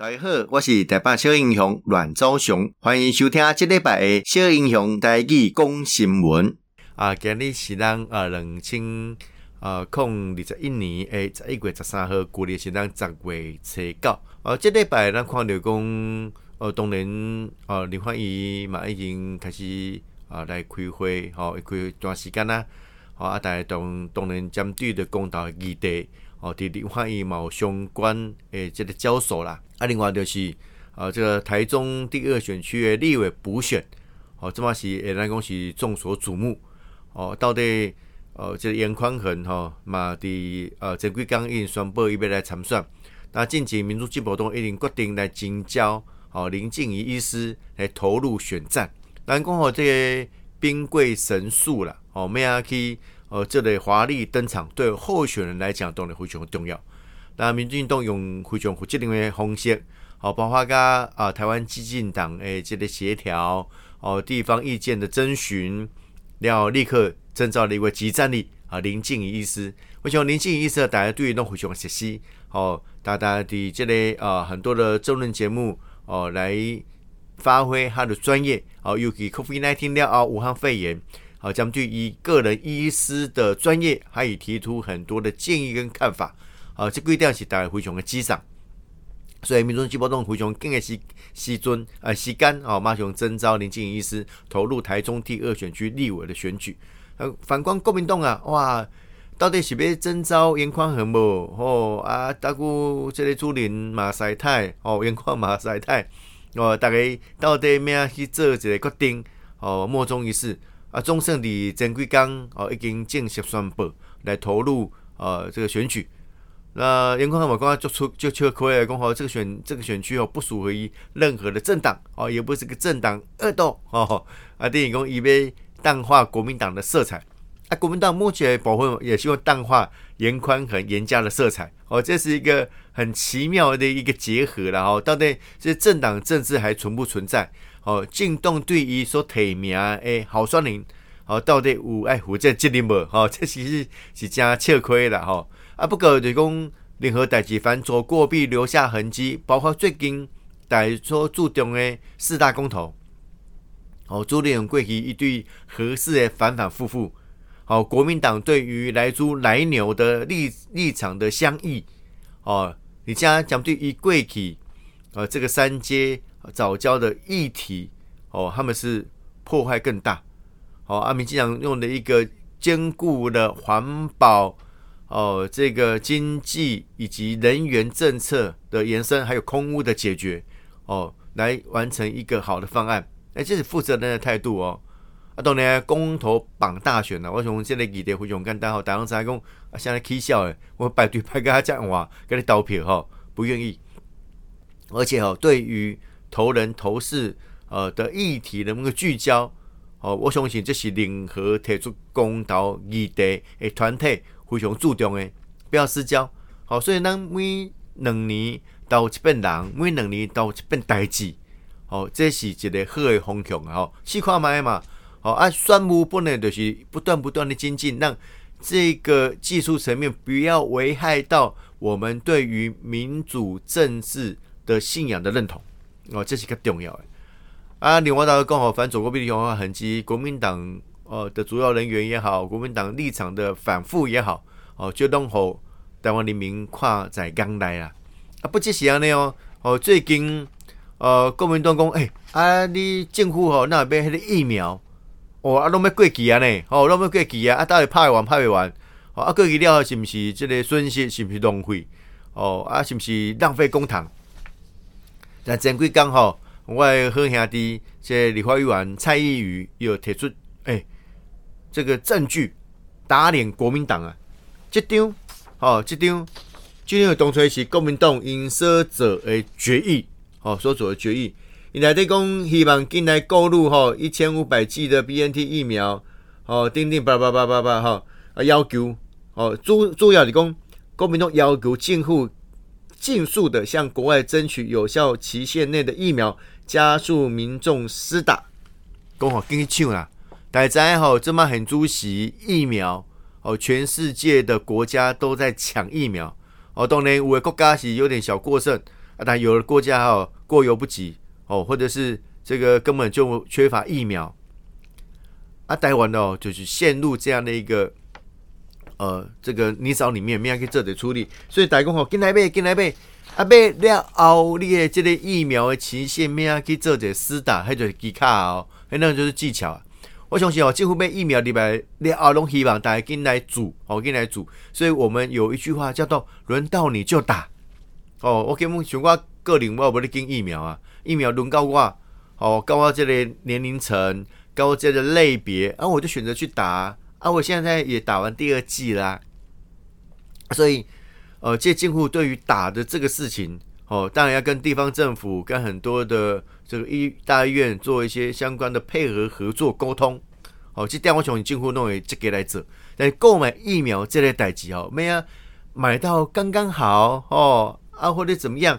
大家好，我是台北小英雄阮昭雄，欢迎收听这礼拜的小英雄台语讲新闻。啊，今日是咱二零千啊空二十一年诶十一月十三号，旧历是咱十月初九。啊，这礼拜咱看到讲，呃，当然啊林欢怡嘛已经开始啊来开会，吼、哦，开一段时间啦。啊，大家当当然针对着公投议题。哦，伫林欢怡嘛有相关诶，这个交手啦。啊，另外就是啊，这个台中第二选区诶立委补选，哦，这嘛是诶，咱讲是众所瞩目。哦，到底呃，这个严宽恒吼嘛伫呃前几天已经宣布伊要来参选。那近期民主进步党已经决定来征召哦林静仪医师来投入选战。咱讲吼，这个兵贵神速啦，哦，咩啊去？呃，这类华丽登场对候选人来讲，当然非常重要。那民主运动用非常负责任的方式，好，包括甲啊台湾激进党诶这个协调，哦地方意见的征询，然后立刻征召了一位集战力啊林静仪医师。我想林静仪医师大家对于都非常熟悉，哦，大家的这类啊很多的争论节目哦来发挥他的专业，哦，尤其 COVID-19 了啊武汉肺炎。好，将对于个人医师的专业，还以提出很多的建议跟看法。好，这规定是大家非常的激赏，所以民众机报动非常紧的时时阵啊时间啊，马上征召林静医师投入台中第二选区立委的选举。呃，反观国民党啊，哇，到底是要征召颜宽恒无？哦啊，大姑这个朱林马赛太哦，颜宽马赛太哦，大概到底咩去做这个决定？哦，莫衷一是。啊，中盛的前几天哦，已经正式宣布来投入呃这个选举。那严宽恒嘛，刚刚就出就就可以讲好，这个选这个选区哦，不属于任何的政党哦，也不是个政党恶斗哦。啊，电影公以为淡化国民党的色彩。啊，国民党目前部分也希望淡化严宽和严家的色彩。哦，这是一个很奇妙的一个结合了哦。到底这政党政治还存不存在？哦，进动对于所提名诶候选人，哦，到底有爱负责责任无？吼、哦，这其实是真吃亏啦，吼、哦。啊，不过就讲任何代志，凡走过必留下痕迹，包括最近大家所注重的四大公投，哦，朱立伦过去一对合适的反反复复，哦，国民党对于来猪来牛的立立场的相异，哦，你家讲对于过去，呃，这个三阶。早教的议题哦，他们是破坏更大。哦，阿明经常用的一个兼顾的环保哦，这个经济以及能源政策的延伸，还有空污的解决哦，来完成一个好的方案。哎，这是负责任的态度哦。啊，当年公投绑大选呢，我从现在议题非常简单，好，台湾才讲啊，现在起笑诶，我排队排给他讲话，给你投票哈，不愿意。而且哦，对于投人投事，呃的议题能不能聚焦，哦，我相信这是联合提出公投议题的团体非常注重的，不要私交。好，所以咱每两年投一遍人，每两年投一遍代志，哦，这是一个好的方向啊！试看卖嘛，好啊，选务本来就是不断不断的精进，让这个技术层面不要危害到我们对于民主政治的信仰的认同。哦，这是较重要的啊！另外，大家讲好，反走过必留下痕迹。国民党呃的主要人员也好，国民党立场的反复也好，哦，就拢好台湾人民看在眼内啦。啊，不只是安尼哦，哦，最近呃，国民党讲，哎、欸，啊，你政府吼、哦，那边迄个疫苗，哦，啊，拢要过期啊呢，哦，拢要过期啊，啊，到底拍完拍未完？哦，啊，过期了是毋是这个损失？是毋是浪费？哦，啊，是毋是浪费公帑？那前几天吼，我的好兄弟，这立法委员蔡易余又提出，哎、欸，这个证据打脸国民党啊！这张，哦，这张，这张当初是国民党因所做的决议，哦，所做的决议，伊内底讲希望进来购入吼一千五百剂的 BNT 疫苗，哦，等等叭叭叭叭叭哈，啊要求，哦，主主要是讲国民党要求政府。尽速的向国外争取有效期限内的疫苗，加速民众施打。讲好跟你抢啦！大家好，这么很注意疫苗哦，全世界的国家都在抢疫苗哦。当然，有的国家是有点小过剩啊，但有的国家哦过犹不及哦，或者是这个根本就缺乏疫苗，啊，台湾哦就是陷入这样的一个呃这个泥沼里面，没有去做的处理，所以大家讲哦，进来买，进来买，啊买了后，你的这个疫苗的期限，没有去做这施打，还就是技巧哦，那个就是技巧啊。我相信哦，几乎每疫苗里边，你阿拢希望大家进来组，哦，进来组。所以我们有一句话叫做“轮到你就打”。哦，我根本像我个人，我不咧进疫苗啊，疫苗轮到我，哦，到我这个年龄层，到我这个类别，啊，我就选择去打。啊我现在也打完第二剂啦。所以，呃，这近乎对于打的这个事情，哦，当然要跟地方政府、跟很多的。这个医大医院做一些相关的配合合作沟通，哦，这电话从近乎弄为这个来做，但购买疫苗这类代志哦，没有买到刚刚好哦，啊或者怎么样？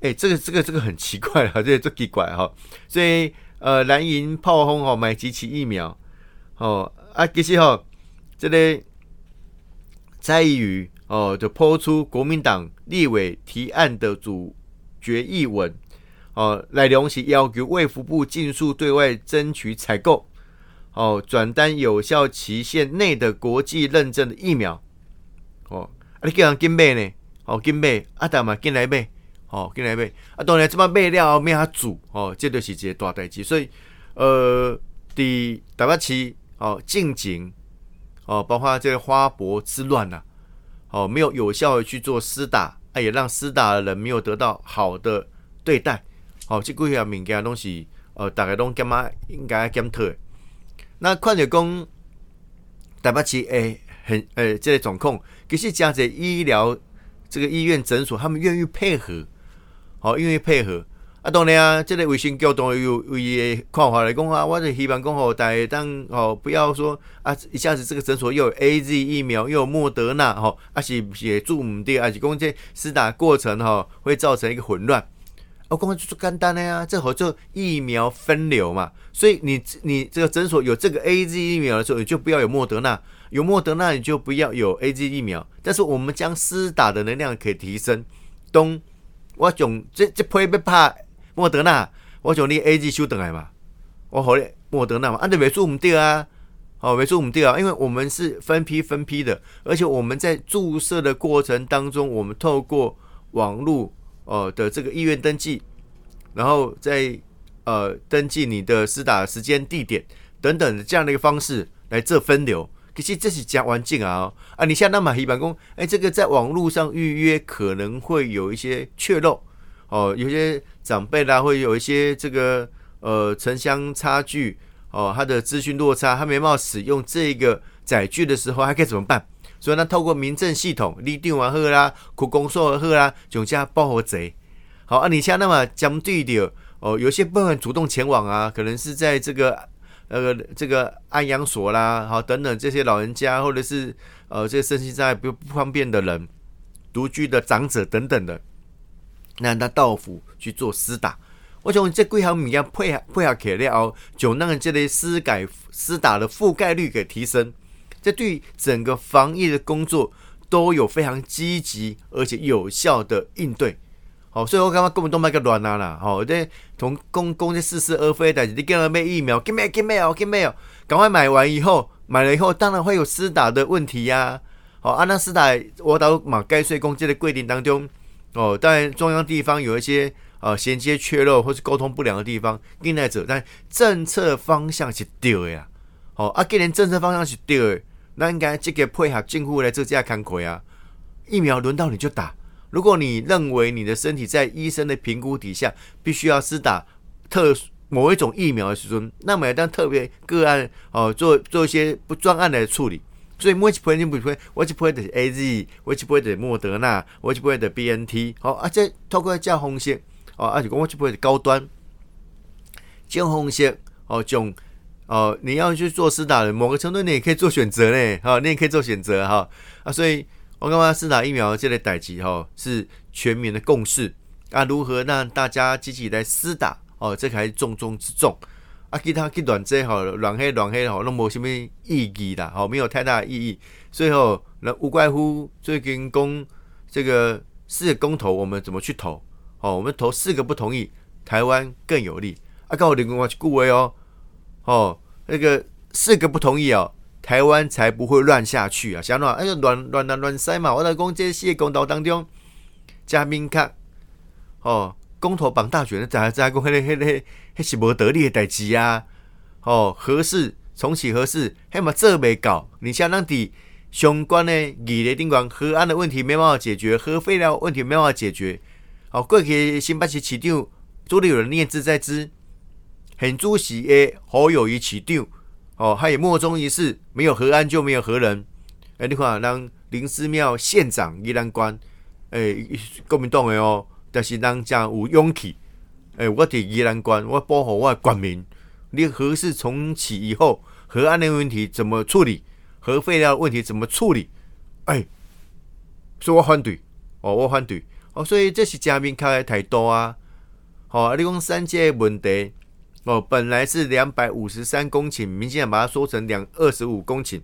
哎，这个这个这个很奇怪啊，这个这奇怪哈，所以呃蓝营炮轰哦买几期疫苗哦啊其实哈这类蔡宜瑜哦就抛出国民党立委提案的主决议文。哦，内容是要求卫福部尽速对外争取采购，哦，转单有效期限内的国际认证的疫苗。哦，啊，你叫人紧买呢？哦，紧买，啊，但嘛紧来买，哦，紧来买。啊，当然这么买了后没法煮，哦，这就是一个大代志。所以，呃，第台北市，哦，近景，哦，包括这个花博之乱呐、啊，哦，没有有效的去做施打，啊，也让施打的人没有得到好的对待。哦，这几样物件东西，呃，大家拢干嘛应该检讨。那看着讲，台北市诶，很诶，这个状况，其实加在医疗这个医院诊所，他们愿意配合，好，愿意配合。啊，当然啊，这个卫生局当然有有伊的看法来讲啊，我就希望讲吼，大家当哦，不要说啊，一下子这个诊所又有 AZ 疫苗，又有莫德纳，吼，啊是也做唔对，啊是讲这施打过程哈，会造成一个混乱。我讲就是简单的呀，这会就疫苗分流嘛，所以你你这个诊所有这个 AZ 疫苗的时候，你就不要有莫德纳；有莫德纳，你就不要有 AZ 疫苗。但是我们将施打的能量可以提升。东，我总这这批要拍莫德纳，我从你 AZ 收等来嘛，我好嘞莫德纳嘛，按照尾数唔对啊，好尾数唔对啊，因为我们是分批分批的，而且我们在注射的过程当中，我们透过网络。哦的这个医院登记，然后再呃登记你的施打时间、地点等等的这样的一个方式来做分流。可是这是讲环境啊啊！你像那么一般讲，哎，这个在网络上预约可能会有一些缺漏哦，有些长辈啦会有一些这个呃城乡差距哦，他的资讯落差，他没办法使用这个载具的时候，还可以怎么办？所以呢，透过民政系统，你电话好啦，区公所好啦，就加报和贼。好啊，你像那么将对的哦，有些部分主动前往啊，可能是在这个呃这个安养所啦，好等等这些老人家，或者是呃这些身心障碍不不方便的人，独居的长者等等的，那他到府去做施打。我想这几项物件配合配合起来哦，就让这类施改施打的覆盖率给提升。这对整个防疫的工作都有非常积极而且有效的应对，好，所以我刚刚根本都没个乱拿啦，好，这从公公这似是而非的，你给他买疫苗，给没给没有给没有，赶快买完以后，买了以后当然会有施打的问题呀、啊，好，按那施打我到嘛该税公这的规定当中，哦，当然中央地方有一些呃衔接缺漏或是沟通不良的地方，另来者，但政策方向是对的呀，好，啊，既然政策方向是对的。那应该这个配合政府来做这样看亏啊！疫苗轮到你就打。如果你认为你的身体在医生的评估底下必须要施打特某一种疫苗的时候，那么要当特别个案哦，做做一些不专案的处理。所以每一批你不会，我一批的是 A Z，我一批的莫德纳，我一批的 B N T。好，而且透过这方式哦，而且我一批的高端，这方式哦，种。哦，你要去做施打的某个程度，你也可以做选择呢。好，你也可以做选择哈啊。所以，我刚刚施打疫苗这类代志哈，是全民的共识啊。如何让大家积极来施打哦？这才是重中之重啊。其他去乱这好乱黑乱黑好，那没什么意义啦，吼，没有太大意义。所以哦，那无怪乎最近公这个四个公投，我们怎么去投哦，我们投四个不同意，台湾更有利。啊，告诉你我句话哦，哦，那个四个不同意哦，台湾才不会乱下去啊！想喏，哎呀，乱乱乱乱塞嘛！我来讲这些公投当中，加明确哦，公投绑大选，咱咱讲迄个迄个迄是无得利的代志啊！哦，核四重启核四，还嘛做未到，你像咱伫相关的议题顶端，核安的问题没办法解决，核废料问题没办法解决。哦，过去新北市市长朱立伦念兹在兹。很主席诶，侯友宜市长哦，还有莫衷一是，没有核安就没有核能。诶，你看，让林思妙县长宜兰关，诶，国民党诶哦，但是人家有勇气。诶，我伫宜兰关，我保护我的国民。你核事重启以后，核安的问题怎么处理？核废料问题怎么处理？诶，所以我反对，哦，我反对，哦，所以这是正面开的态度啊。好、哦，你讲三界问题。哦，本来是两百五十三公顷，明显把它说成两二十五公顷，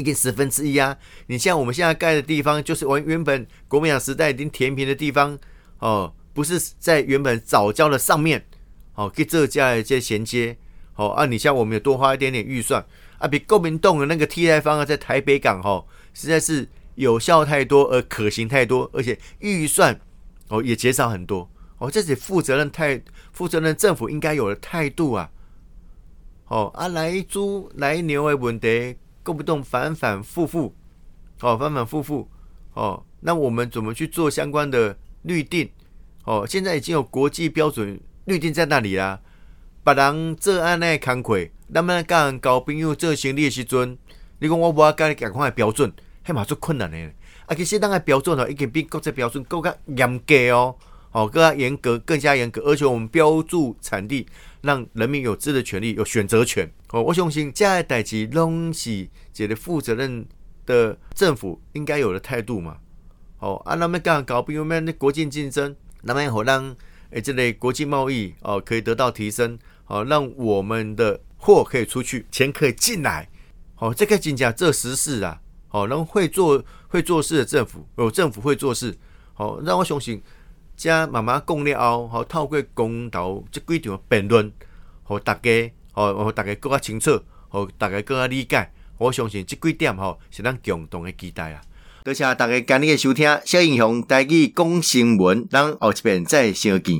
一个十分之一啊！你像我们现在盖的地方，就是我原本国民党时代已经填平的地方哦，不是在原本早教的上面哦，给这家一些衔接哦啊！你像我们有多花一点点预算啊，比国民洞的那个替代方案在台北港哦，实在是有效太多，而可行太多，而且预算哦也减少很多。哦，这是负责任态、负责任政府应该有的态度啊！哦啊，来猪来牛的问题，够不动反反复复，哦，反反复复，哦，那我们怎么去做相关的律定？哦，现在已经有国际标准律定在那里啦。别人做安内工课，咱们跟交朋友做生意的时阵，你讲我无要跟你讲看的标准，还蛮做困难的。啊，其实咱的标准哦，已经比国际标准更加严格哦。哦，更加严格，更加严格，而且我们标注产地，让人民有知的权利，有选择权。哦，我相信这样代志拢是这个负责任的政府应该有的态度嘛。哦，啊，那么刚搞，比如我们的国际竞争，那么好让诶这类国际贸易哦可以得到提升，哦，让我们的货可以出去，钱可以进来。哦，这个真正做实事啊。哦，让会做会做事的政府，有政府会做事。哦，让我相信。即慢慢讲了后，吼透过公投即几场辩论，互大家，互互大家更较清楚，互大家更较理解。我相信即几点吼是咱共同诶期待啊！多谢大家今日诶收听，小英雄带去讲新闻，咱后一遍再相见。